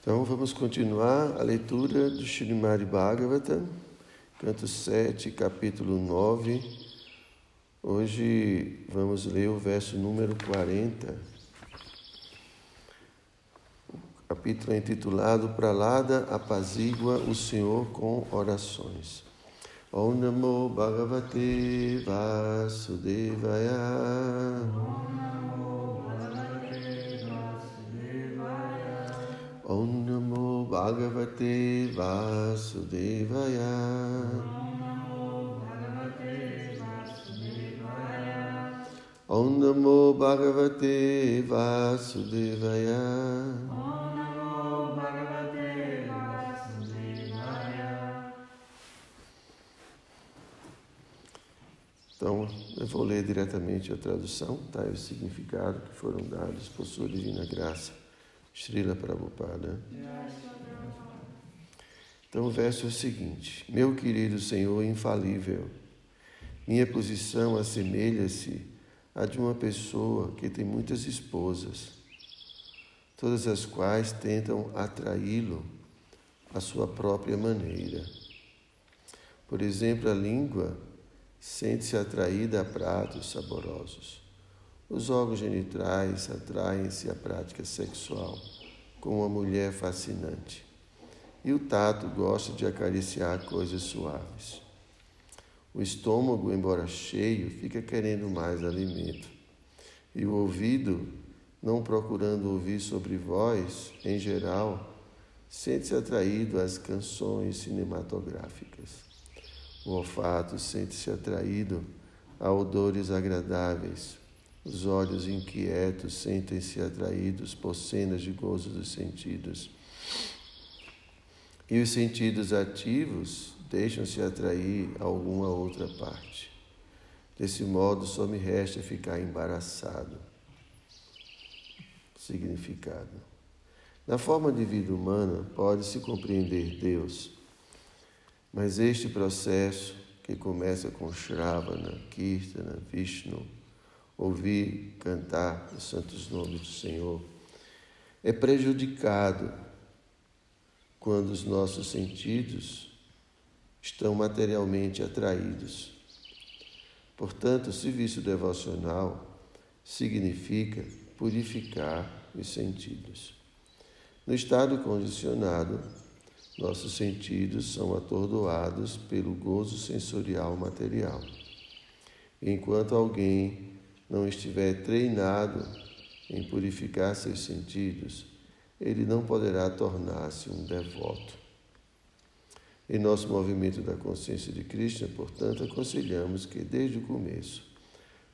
Então vamos continuar a leitura do Srimad Bhagavatam, canto 7, capítulo 9. Hoje vamos ler o verso número 40. O capítulo é intitulado Pralada apazigua o Senhor com orações. Om Namo Bhagavate Vasudevaya. Om Namo Bhagavate Vasudevaya. Om Namo Bhagavate Vasudevaya. Então, eu vou ler diretamente a tradução, tá? O significado que foram dados por sua divina graça. Srila Prabhupada. Então o verso é o seguinte: Meu querido Senhor infalível, minha posição assemelha-se à de uma pessoa que tem muitas esposas, todas as quais tentam atraí-lo à sua própria maneira. Por exemplo, a língua sente-se atraída a pratos saborosos. Os órgãos genitais atraem-se à prática sexual com uma mulher fascinante. E o tato gosta de acariciar coisas suaves. O estômago, embora cheio, fica querendo mais alimento. E o ouvido, não procurando ouvir sobre voz, em geral, sente-se atraído às canções cinematográficas. O olfato sente-se atraído a odores agradáveis, os olhos inquietos sentem-se atraídos por cenas de gozo dos sentidos. E os sentidos ativos deixam-se atrair a alguma outra parte. Desse modo, só me resta ficar embaraçado. Significado. Na forma de vida humana, pode-se compreender Deus, mas este processo, que começa com Shravana, Kirtana, Vishnu, ouvir cantar os santos nomes do Senhor, é prejudicado quando os nossos sentidos estão materialmente atraídos. Portanto, o serviço devocional significa purificar os sentidos. No estado condicionado, nossos sentidos são atordoados pelo gozo sensorial material. Enquanto alguém não estiver treinado em purificar seus sentidos, ele não poderá tornar-se um devoto. Em nosso movimento da consciência de Krishna, portanto, aconselhamos que, desde o começo,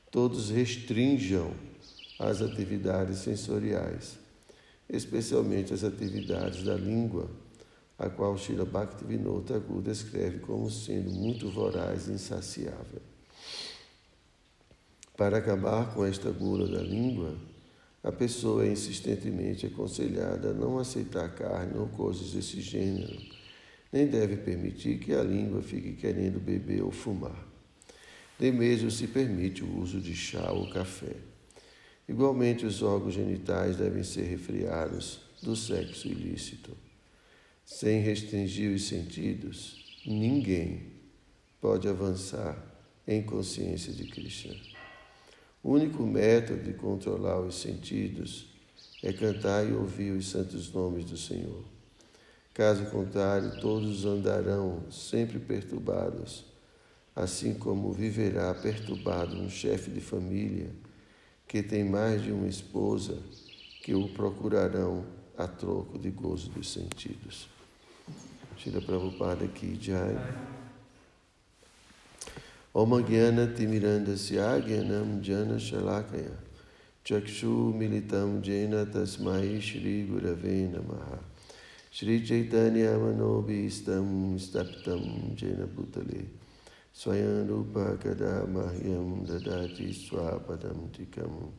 todos restringam as atividades sensoriais, especialmente as atividades da língua, a qual Srila Bhaktivinoda Thakur descreve como sendo muito voraz e insaciável. Para acabar com esta gula da língua, a pessoa é insistentemente aconselhada a não aceitar carne ou coisas desse gênero, nem deve permitir que a língua fique querendo beber ou fumar. Nem mesmo se permite o uso de chá ou café. Igualmente, os órgãos genitais devem ser refriados do sexo ilícito. Sem restringir os sentidos, ninguém pode avançar em consciência de Krishna. O único método de controlar os sentidos é cantar e ouvir os santos nomes do Senhor. Caso contrário, todos andarão sempre perturbados, assim como viverá perturbado um chefe de família que tem mais de uma esposa que o procurarão a troco de gozo dos sentidos. Shila Prabhupada aqui, Jai. Om Gyana Timirandasya Gyanam Jana Shalakaya. Chakshu Militam Jena Tasmai Shri Gurave Namaha. Shri Chaitanya Manobhistam Staptam Jena Bhutale Swayam Rupa Kada Mahyam Dadati Swapadam Tikam.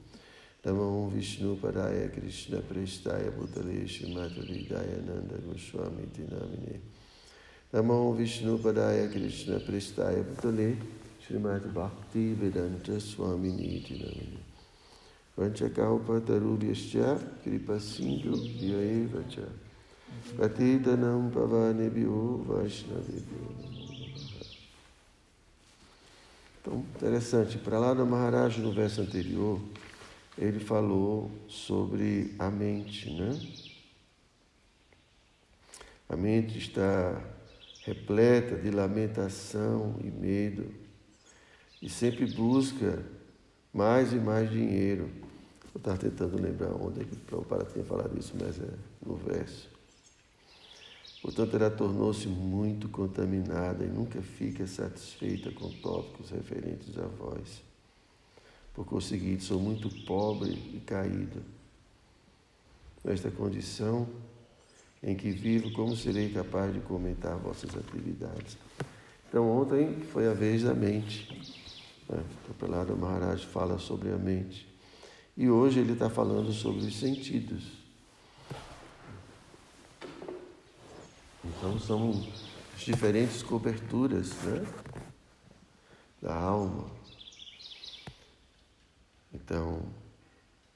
Namo Vishnu Padaya Krishna Prestaya Bhutale Shrimati Dayananda Goswami Dinamine Namo Vishnu Padaya Krishna Prestaya Bhutale Srimad Bhakti Vedanta Swami Niti Namini. Vanchakalpa Taruryascha Kripa Sindhu Vyaeva Cha Patitanam Pavanebhyo Vaishnavebhyo Então, interessante, para lá do Maharaj, no verso anterior, ele falou sobre a mente, né? A mente está repleta de lamentação e medo e sempre busca mais e mais dinheiro. Eu estava tentando lembrar onde é que o tinha falado isso, mas é no verso. Portanto, ela tornou-se muito contaminada e nunca fica satisfeita com tópicos referentes à voz. Por conseguinte, sou muito pobre e caído. Nesta condição, em que vivo, como serei capaz de comentar vossas atividades? Então, ontem foi a vez da mente. Né? O Prelado Maharaj fala sobre a mente. E hoje ele está falando sobre os sentidos. Então, são as diferentes coberturas né? da alma. Então,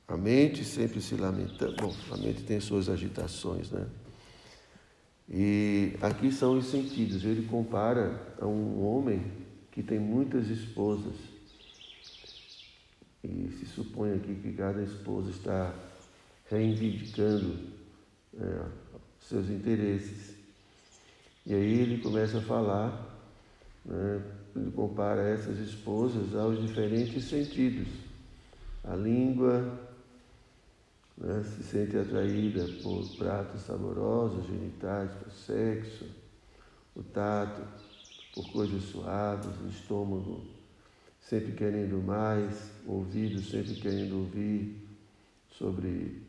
a mente sempre se lamenta. Bom, a mente tem suas agitações, né? E aqui são os sentidos. Ele compara a um homem que tem muitas esposas. E se supõe aqui que cada esposa está reivindicando é, seus interesses. E aí ele começa a falar, né, ele compara essas esposas aos diferentes sentidos. A língua, né, se sente atraída por pratos saborosos, genitais, por sexo, o tato, por coisas suaves, o estômago sempre querendo mais, o ouvido sempre querendo ouvir sobre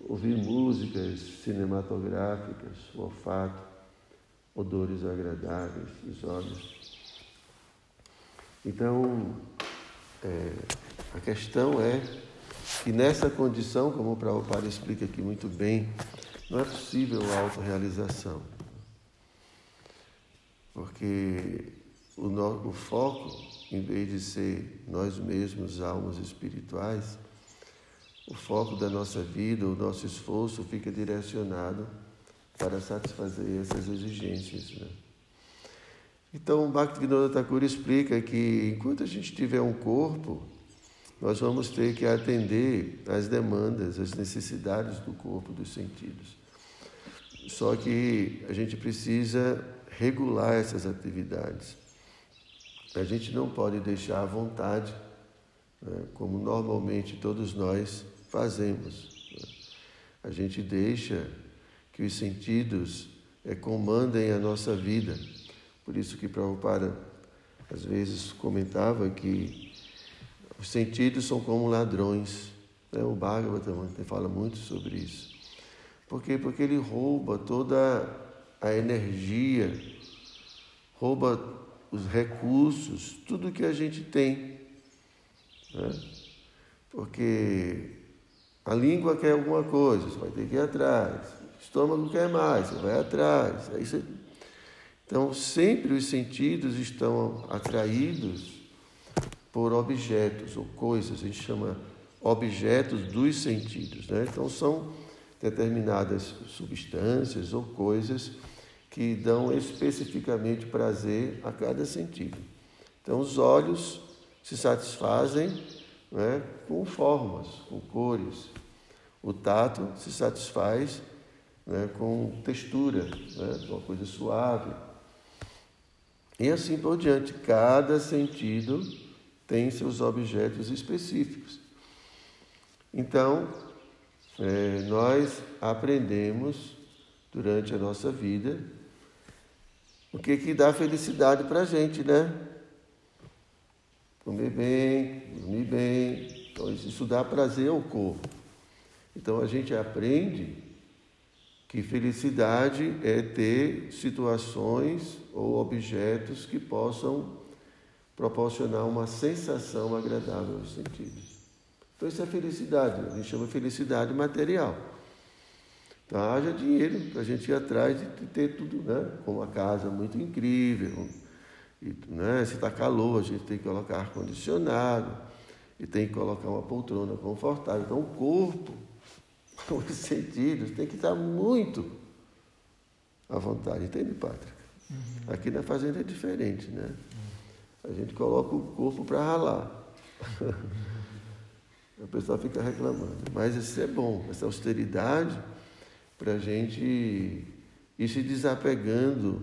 ouvir músicas cinematográficas, o olfato, odores agradáveis, os olhos. Então, é, a questão é e nessa condição, como o Prabhupada explica aqui muito bem, não é possível a autorrealização. Porque o, foco, em vez de ser nós mesmos, almas espirituais, o foco da nossa vida, o nosso esforço fica direcionado para satisfazer essas exigências. Né? Então, Bhaktivinoda Thakur explica que enquanto a gente tiver um corpo, nós vamos ter que atender às demandas, às necessidades do corpo, dos sentidos. Só que a gente precisa regular essas atividades. A gente não pode deixar à vontade, né, como normalmente todos nós fazemos. Né. A gente deixa que os sentidos é, comandem a nossa vida. Por isso que Prabhupada às vezes comentava que os sentidos são como ladrões. Né? O Bhagavatam fala muito sobre isso. Por quê? Porque ele rouba toda a energia, rouba os recursos, tudo que a gente tem. Né? Porque a língua quer alguma coisa, você vai ter que ir atrás. O estômago quer mais, você vai atrás. Aí você... Então, sempre os sentidos estão atraídos por objetos ou coisas, a gente chama objetos dos sentidos. Né? Então, são determinadas substâncias ou coisas que dão especificamente prazer a cada sentido. Então, os olhos se satisfazem né, com formas, com cores. O tato se satisfaz né, com textura, né, uma coisa suave. E assim por diante. Cada sentido tem seus objetos específicos. Então, é, nós aprendemos durante a nossa vida o que, que dá felicidade para a gente, né? Comer bem, dormir bem, então isso dá prazer ao corpo. Então a gente aprende que felicidade é ter situações ou objetos que possam proporcionar uma sensação agradável aos sentidos. Então isso é felicidade, a gente chama felicidade material. Então haja dinheiro para a gente ir atrás de ter tudo, né? Com uma casa muito incrível. E, né? Se está calor, a gente tem que colocar ar-condicionado e tem que colocar uma poltrona confortável. Então o corpo os sentidos têm que estar muito à vontade, entende, Pátria? Uhum. Aqui na fazenda é diferente, né? A gente coloca o corpo para ralar. o pessoal fica reclamando. Mas isso é bom, essa austeridade, para a gente ir se desapegando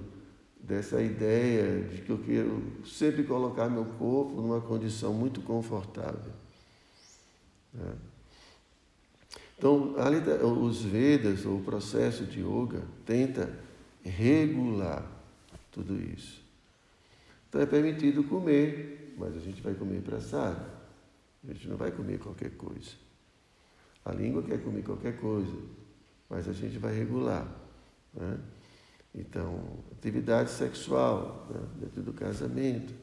dessa ideia de que eu quero sempre colocar meu corpo numa condição muito confortável. Né? Então, os Vedas, ou o processo de yoga, tenta regular tudo isso. Então é permitido comer, mas a gente vai comer para assado. A gente não vai comer qualquer coisa. A língua quer comer qualquer coisa, mas a gente vai regular. Né? Então, atividade sexual né? dentro do casamento.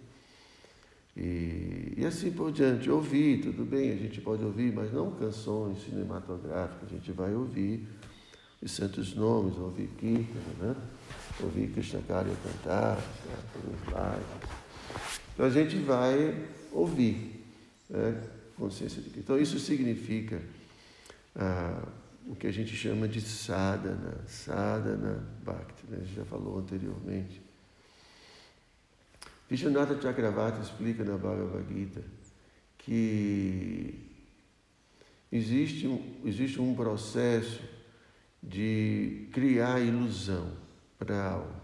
E, e, assim por diante. Ouvir, tudo bem, a gente pode ouvir, mas não canções cinematográficas. A gente vai ouvir os santos nomes, ouvir Kirtan, né? ouvir Krishnacharya cantar, pelos lares. Então a gente vai ouvir, né? consciência de que. Então isso significa ah, o que a gente chama de sadhana, sadhana bhakti, né? a gente já falou anteriormente. Vishwanatha Chakravarti explica na Bhagavad Gita que existe existe um processo de criar ilusão para a alma.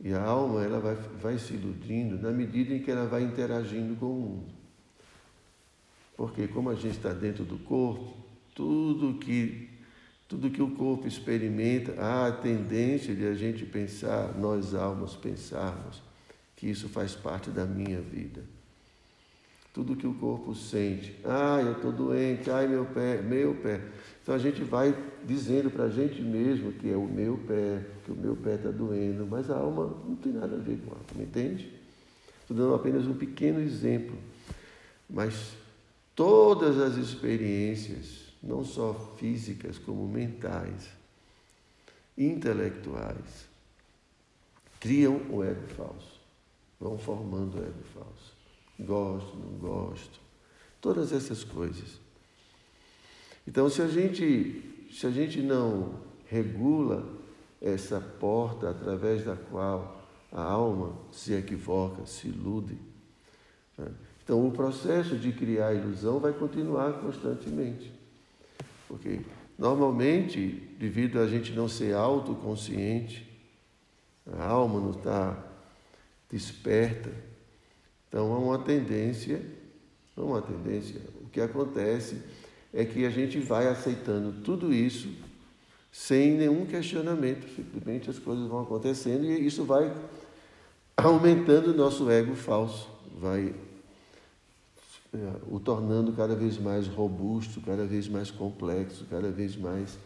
E a alma ela vai, vai se iludindo na medida em que ela vai interagindo com o mundo. Porque como a gente está dentro do corpo, tudo que tudo que o corpo experimenta, há a tendência de a gente pensar, nós almas pensarmos, que isso faz parte da minha vida. Tudo que o corpo sente, ah, eu estou doente, ai meu pé, meu pé. Então a gente vai dizendo para a gente mesmo que é o meu pé, que o meu pé está doendo, mas a alma não tem nada a ver com a alma, entende? Estou dando apenas um pequeno exemplo. Mas todas as experiências, não só físicas, como mentais, intelectuais, criam o ego falso, vão formando o ego falso. Gosto, não gosto, todas essas coisas. Então, se a gente, se a gente não regula essa porta através da qual a alma se equivoca, se ilude, né? então o processo de criar ilusão vai continuar constantemente. Porque normalmente, devido a gente não ser autoconsciente, a alma não está desperta, então há uma tendência, não uma tendência, o que acontece é que a gente vai aceitando tudo isso sem nenhum questionamento, simplesmente as coisas vão acontecendo e isso vai aumentando o nosso ego falso, vai o tornando cada vez mais robusto, cada vez mais complexo, cada vez mais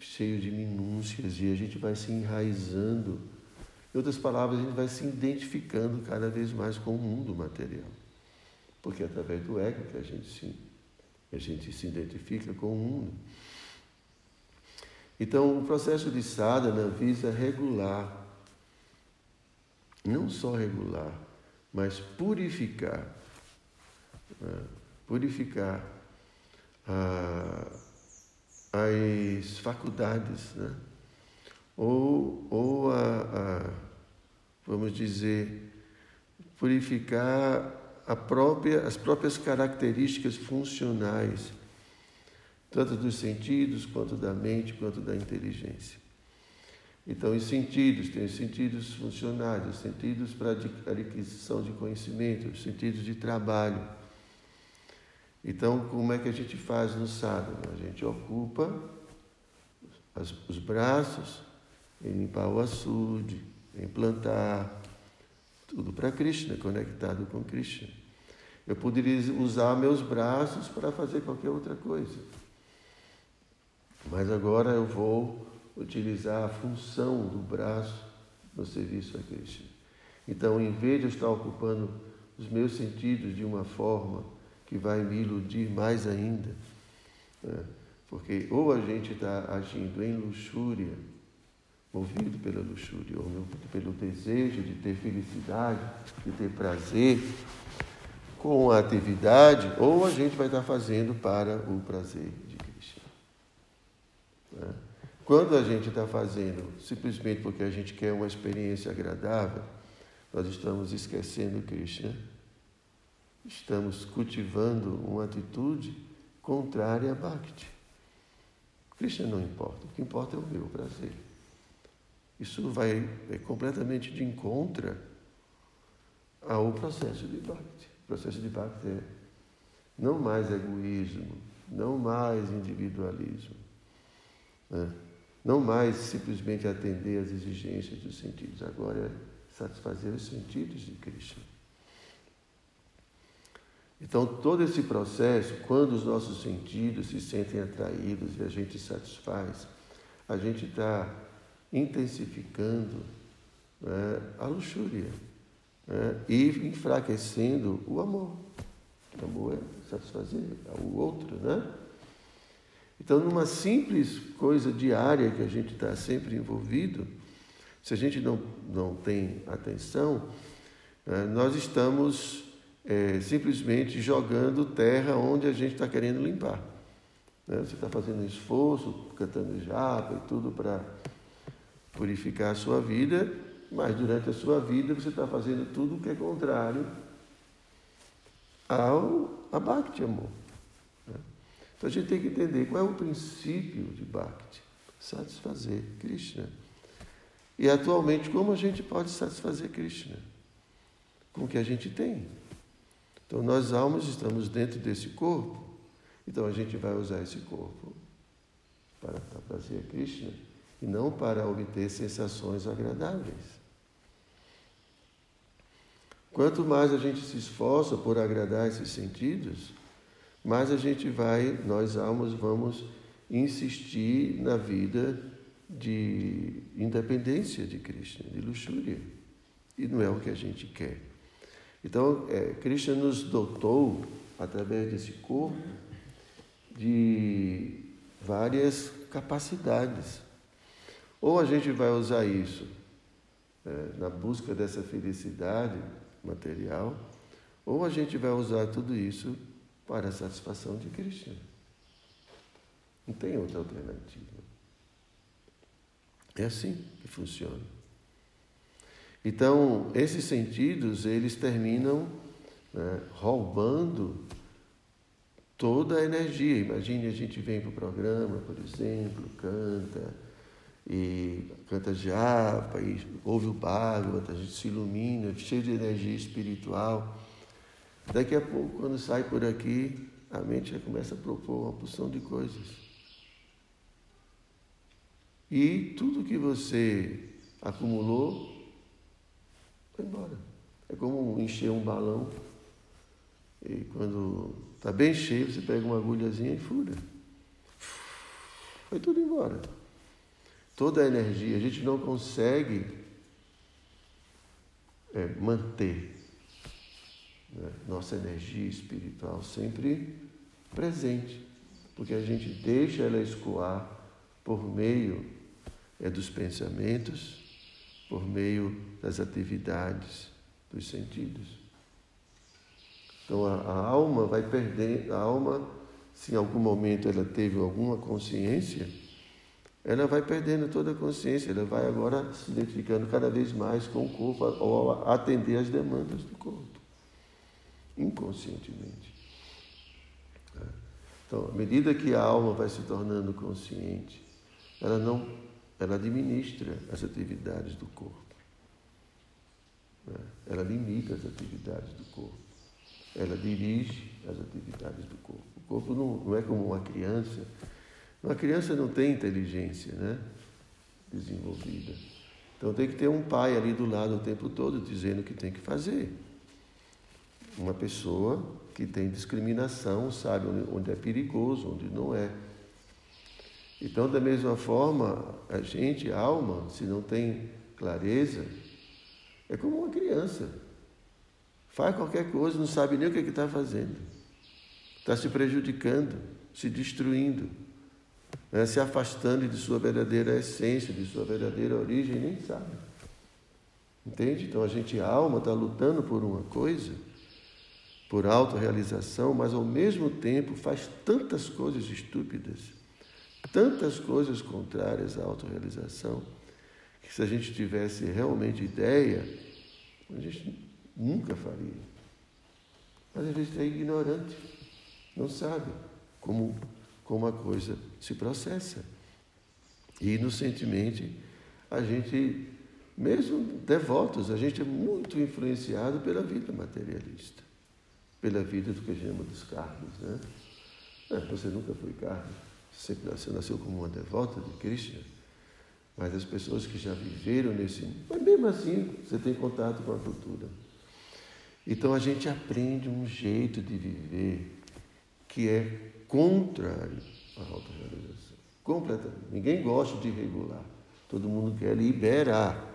cheio de minúcias e a gente vai se enraizando. Em outras palavras, a gente vai se identificando cada vez mais com o mundo material. Porque é através do ego que a gente se a gente se identifica com o mundo. Então, o processo de sadhana visa regular, não só regular, mas purificar, né? purificar ah, as faculdades, né? ou, ou a, a, vamos dizer, purificar própria, as próprias características funcionais, tanto dos sentidos, quanto da mente, quanto da inteligência. Então, os sentidos, tem os sentidos funcionais, os sentidos para adquisição de conhecimento, os sentidos de trabalho. Então, como é que a gente faz no sadhana? A gente ocupa os braços em limpar o açude, em plantar, tudo para Krishna, conectado com Krishna. Eu poderia usar meus braços para fazer qualquer outra coisa. Mas agora eu vou utilizar a função do braço no serviço a Cristo. Então, em vez de eu estar ocupando os meus sentidos de uma forma que vai me iludir mais ainda, né? porque ou a gente está agindo em luxúria, movido pela luxúria, ou movido pelo desejo de ter felicidade, de ter prazer, com a atividade, ou a gente vai estar fazendo para o prazer de Cristo. Quando a gente está fazendo simplesmente porque a gente quer uma experiência agradável, nós estamos esquecendo Krishna. Estamos cultivando uma atitude contrária a Bhakti. Krishna não importa, o que importa é o meu prazer. Isso vai é completamente de encontro ao processo de Bhakti. O processo de Bhakti é não mais egoísmo, não mais individualismo, né? não mais simplesmente atender às exigências dos sentidos, agora é satisfazer os sentidos de Krishna. Então, todo esse processo, quando os nossos sentidos se sentem atraídos e a gente satisfaz, a gente está intensificando né, a luxúria né, e enfraquecendo o amor. O amor é satisfazer o outro, né? Então, numa simples coisa diária que a gente está sempre envolvido, se a gente não, não tem atenção, né, nós estamos é, simplesmente jogando terra onde a gente está querendo limpar. Né? Você está fazendo esforço, cantando japa e tudo para purificar a sua vida, mas durante a sua vida você está fazendo tudo o que é contrário ao a Bhakti amor. Né? Então a gente tem que entender qual é o princípio de Bhakti. Satisfazer Krishna. E atualmente, como a gente pode satisfazer Krishna? Com o que a gente tem. Então, nós almas estamos dentro desse corpo, então a gente vai usar esse corpo para a Krishna e não para obter sensações agradáveis. Quanto mais a gente se esforça por agradar esses sentidos, mais a gente vai, nós almas vamos insistir na vida de independência de Krishna, de luxúria. E não é o que a gente quer. Então, é, Krishna nos dotou, através desse corpo, de várias capacidades. Ou a gente vai usar isso é, na busca dessa felicidade material, ou a gente vai usar tudo isso para a satisfação de Krishna. Não tem outra alternativa. É assim que funciona. Então, esses sentidos, eles terminam né, roubando toda a energia. Imagine a gente vem para o programa, por exemplo, canta, e canta japa, e ouve o Bhagavata, a gente se ilumina, cheio de energia espiritual. Daqui a pouco, quando sai por aqui, a mente já começa a propor uma porção de coisas. E tudo que você acumulou vai embora. É como encher um balão e quando está bem cheio, você pega uma agulhazinha e fura. Foi tudo embora. Toda a energia, a gente não consegue é, manter né, nossa energia espiritual sempre presente, porque a gente deixa ela escoar por meio é, dos pensamentos, por meio das atividades dos sentidos. Então a, a alma vai perder, a alma, se em algum momento ela teve alguma consciência, ela vai perdendo toda a consciência, ela vai agora se identificando cada vez mais com o corpo, ou atender às demandas do corpo, inconscientemente. Então, à medida que a alma vai se tornando consciente, ela não ela administra as atividades do corpo. Né? Ela limita as atividades do corpo. Ela dirige as atividades do corpo. O corpo não, não é como uma criança. Uma criança não tem inteligência né? desenvolvida. Então tem que ter um pai ali do lado o tempo todo dizendo o que tem que fazer. Uma pessoa que tem discriminação sabe onde é perigoso, onde não é. Então, da mesma forma, a gente, a alma, se não tem clareza, é como uma criança. Faz qualquer coisa, não sabe nem o que é está fazendo. Está se prejudicando, se destruindo, né? se afastando de sua verdadeira essência, de sua verdadeira origem, nem sabe. Entende? Então a gente, a alma, está lutando por uma coisa, por autorrealização, mas ao mesmo tempo faz tantas coisas estúpidas tantas coisas contrárias à autorrealização que se a gente tivesse realmente ideia, a gente nunca faria. Mas a gente é ignorante, não sabe como, como a coisa se processa. E inocentemente, a gente, mesmo devotos, a gente é muito influenciado pela vida materialista, pela vida do que chama dos cargos. Né? É, você nunca foi cargo, você nasceu como uma devota de Krishna, mas as pessoas que já viveram nesse mundo, mas mesmo assim você tem contato com a cultura. Então a gente aprende um jeito de viver que é contrário à autorrealização. Completamente. Ninguém gosta de regular. Todo mundo quer liberar.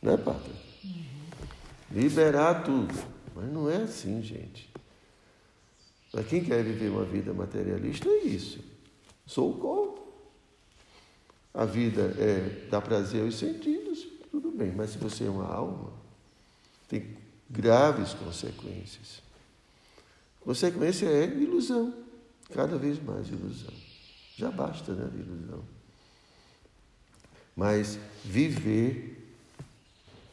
Não é, Pátria? Uhum. Liberar tudo. Mas não é assim, gente. Para quem quer viver uma vida materialista, é isso. Sou o corpo. A vida é dar prazer aos sentidos, tudo bem. Mas se você é uma alma, tem graves consequências. Consequência é ilusão, cada vez mais ilusão. Já basta, né, ilusão. Mas viver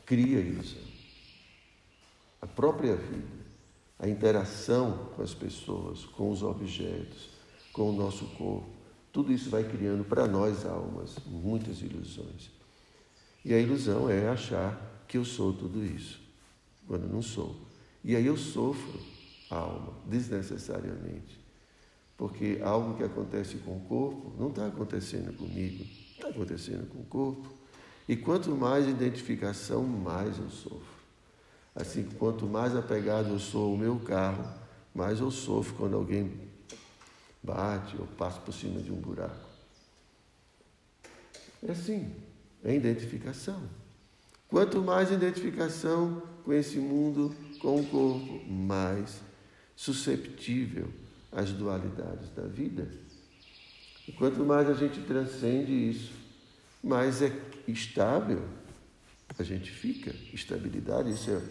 cria ilusão. A própria vida, a interação com as pessoas, com os objetos, com o nosso corpo, tudo isso vai criando para nós almas muitas ilusões. E a ilusão é achar que eu sou tudo isso quando não sou. E aí eu sofro a alma, desnecessariamente. Porque algo que acontece com o corpo não está acontecendo comigo, está acontecendo com o corpo. E quanto mais identificação, mais eu sofro. Assim, quanto mais apegado eu sou ao meu carro, mais eu sofro quando alguém bate ou passa por cima de um buraco. É assim, é identificação. Quanto mais identificação com esse mundo, com o corpo, mais susceptível às dualidades da vida. E quanto mais a gente transcende isso, mais é estável a gente fica. Estabilidade, isso é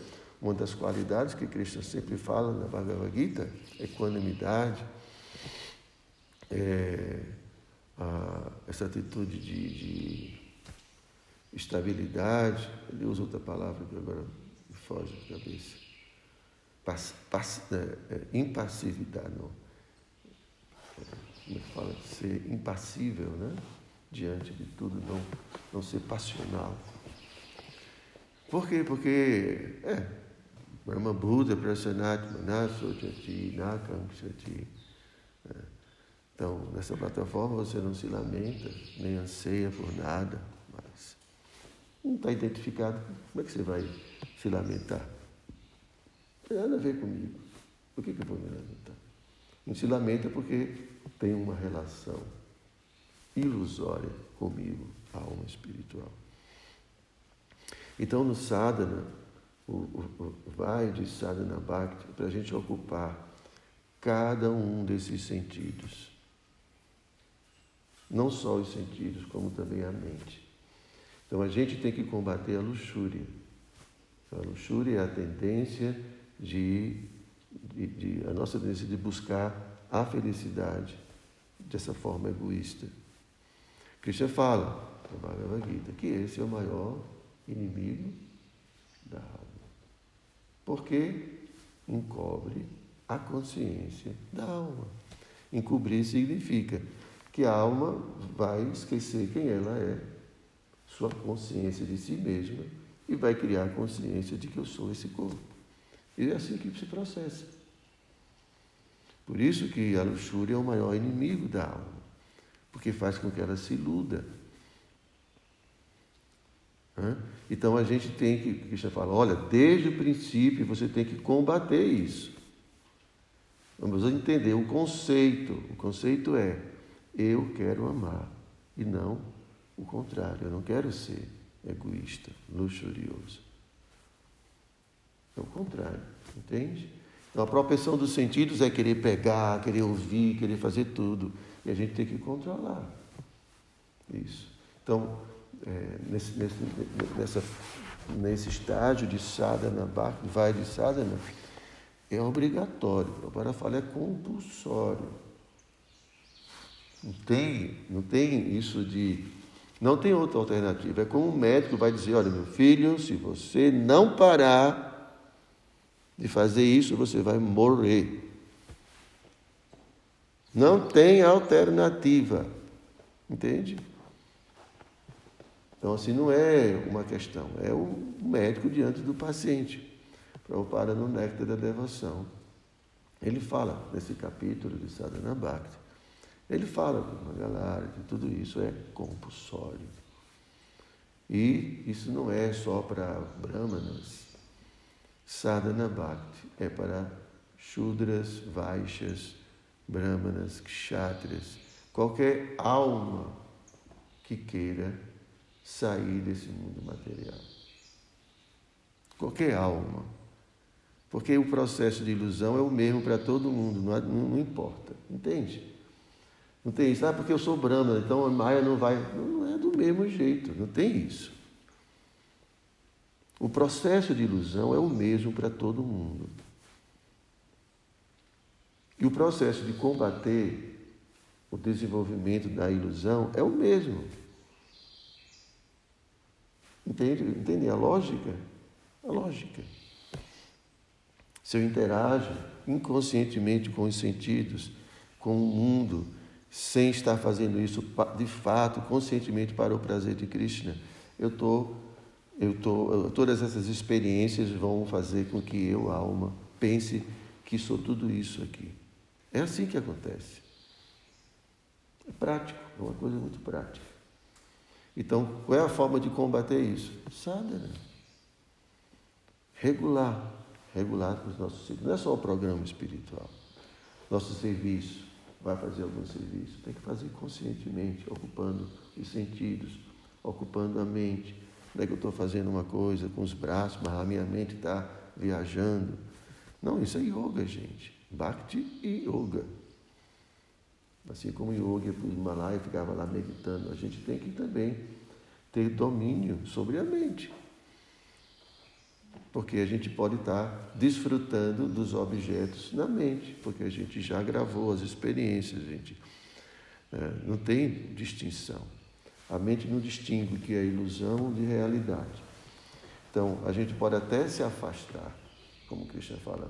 uma das qualidades que Cristo sempre fala na Bhagavad Gita, equanimidade, é, a, essa atitude de, de estabilidade, ele usa outra palavra que agora me foge da cabeça. Pass, pass, é, é, impassividade, não. Como é que fala? Ser impassível, né? Diante de tudo, não, não ser passional. Por quê? Porque, é, Brahma Buddha, Prasanat, Manaso, Jati, Nakamshati. É. Então, nessa plataforma você não se lamenta, nem anseia por nada não está identificado, como é que você vai se lamentar? Não tem nada a ver comigo. Por que, que eu vou me lamentar? Não se lamenta porque tem uma relação ilusória comigo, a alma espiritual. Então, no sadhana, o, o, o vai de sadhana bhakti para a gente ocupar cada um desses sentidos. Não só os sentidos, como também a mente. Então a gente tem que combater a luxúria. A luxúria é a tendência de, de, de, a nossa tendência de buscar a felicidade dessa forma egoísta. Krishna fala na Bhagavad Gita que esse é o maior inimigo da alma. Porque encobre a consciência da alma. Encobrir significa que a alma vai esquecer quem ela é sua consciência de si mesma e vai criar a consciência de que eu sou esse corpo. E é assim que se processa. Por isso que a luxúria é o maior inimigo da alma, porque faz com que ela se iluda. Então a gente tem que, Cristo fala, olha, desde o princípio você tem que combater isso. Vamos entender o conceito. O conceito é eu quero amar e não o contrário, eu não quero ser egoísta, luxurioso. É o contrário, entende? Então a propensão dos sentidos é querer pegar, querer ouvir, querer fazer tudo. E a gente tem que controlar isso. Então, é, nesse, nesse, nessa, nesse estágio de sadhana, vai de sadhana, é obrigatório. Agora fala é compulsório. Não tem, não tem isso de. Não tem outra alternativa. É como um médico vai dizer: olha, meu filho, se você não parar de fazer isso, você vai morrer. Não tem alternativa. Entende? Então, assim, não é uma questão, é o médico diante do paciente. Prabhupada, no Néctar da Devoção, ele fala nesse capítulo de Sadhana Bhakti, ele fala com a galera que tudo isso é compulsório. E isso não é só para brahmanas. Sadhana Bhakti é para Shudras, Vaixas, Brahmanas, Kshatriyas, qualquer alma que queira sair desse mundo material. Qualquer alma. Porque o processo de ilusão é o mesmo para todo mundo, não, não, importa. Entende? Não tem isso, ah, porque eu sou Brahma, então a Maia não vai. Não é do mesmo jeito, não tem isso. O processo de ilusão é o mesmo para todo mundo. E o processo de combater o desenvolvimento da ilusão é o mesmo. Entende? Entende a lógica? A lógica. Se eu interajo inconscientemente com os sentidos, com o mundo, sem estar fazendo isso de fato, conscientemente para o prazer de Krishna, eu estou, eu tô, todas essas experiências vão fazer com que eu, alma, pense que sou tudo isso aqui. É assim que acontece. É prático, é uma coisa muito prática. Então, qual é a forma de combater isso? Sadhana. Regular. Regular os nossos ciclos. Não é só o programa espiritual. Nosso serviço. Vai fazer algum serviço. Tem que fazer conscientemente, ocupando os sentidos, ocupando a mente. Não é que eu estou fazendo uma coisa com os braços, mas a minha mente está viajando. Não, isso é yoga, gente. Bhakti e yoga. Assim como o yoga ia para o Himalaia ficava lá meditando, a gente tem que também ter domínio sobre a mente. Porque a gente pode estar desfrutando dos objetos na mente, porque a gente já gravou as experiências, a gente é, não tem distinção. A mente não distingue o que é ilusão de realidade. Então, a gente pode até se afastar, como Krishna fala,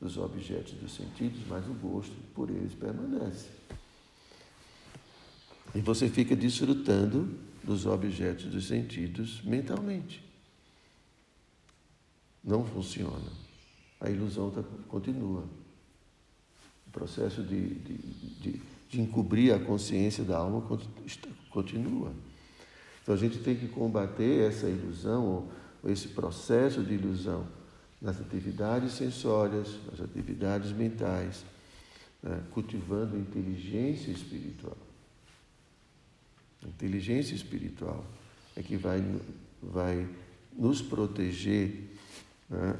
dos objetos dos sentidos, mas o gosto por eles permanece. E você fica desfrutando dos objetos dos sentidos mentalmente. Não funciona. A ilusão tá, continua. O processo de, de, de, de encobrir a consciência da alma continua. Então a gente tem que combater essa ilusão, ou, esse processo de ilusão, nas atividades sensórias, nas atividades mentais, né? cultivando inteligência espiritual. A inteligência espiritual é que vai, vai nos proteger né,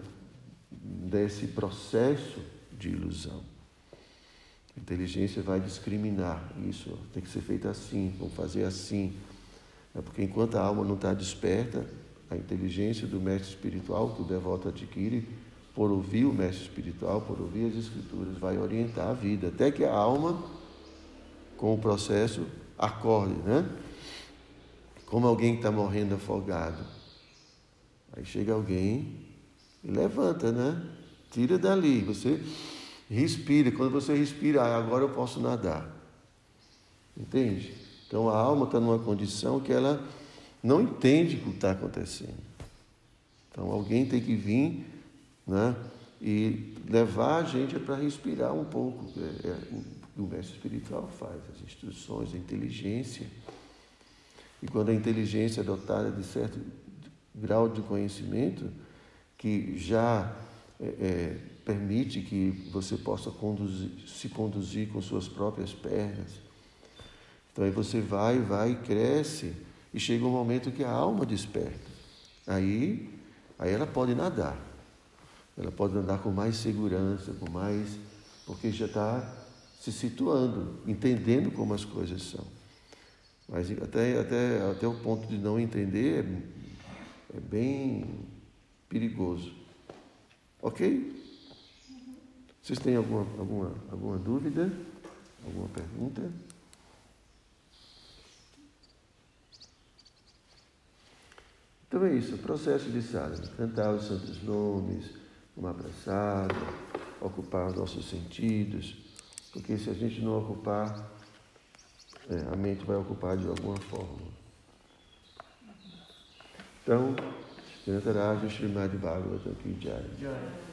desse processo de ilusão. A inteligência vai discriminar isso, tem que ser feito assim, vamos fazer assim. É porque enquanto a alma não está desperta, a inteligência do mestre espiritual que o devoto adquire, por ouvir o mestre espiritual, por ouvir as escrituras, vai orientar a vida, até que a alma, com o processo, acorde, né? Como alguém que está morrendo afogado. Aí chega alguém levanta, né? Tira dali, você respira. Quando você respira, ah, agora eu posso nadar. Entende? Então a alma está numa condição que ela não entende o que está acontecendo. Então alguém tem que vir né, e levar a gente para respirar um pouco. É, é, o mestre espiritual faz, as instruções, a inteligência. E quando a inteligência é dotada de certo grau de conhecimento, que já é, é, permite que você possa conduzir, se conduzir com suas próprias pernas. Então aí você vai, vai, cresce e chega um momento que a alma desperta. Aí, aí ela pode nadar. Ela pode nadar com mais segurança, com mais. porque já está se situando, entendendo como as coisas são. Mas até, até, até o ponto de não entender é, é bem perigoso. Ok? Vocês têm alguma, alguma, alguma dúvida? Alguma pergunta? Então é isso, o processo de sábado, cantar os santos nomes, uma abraçada, ocupar os nossos sentidos, porque se a gente não ocupar, é, a mente vai ocupar de alguma forma. Então, Ki Jai.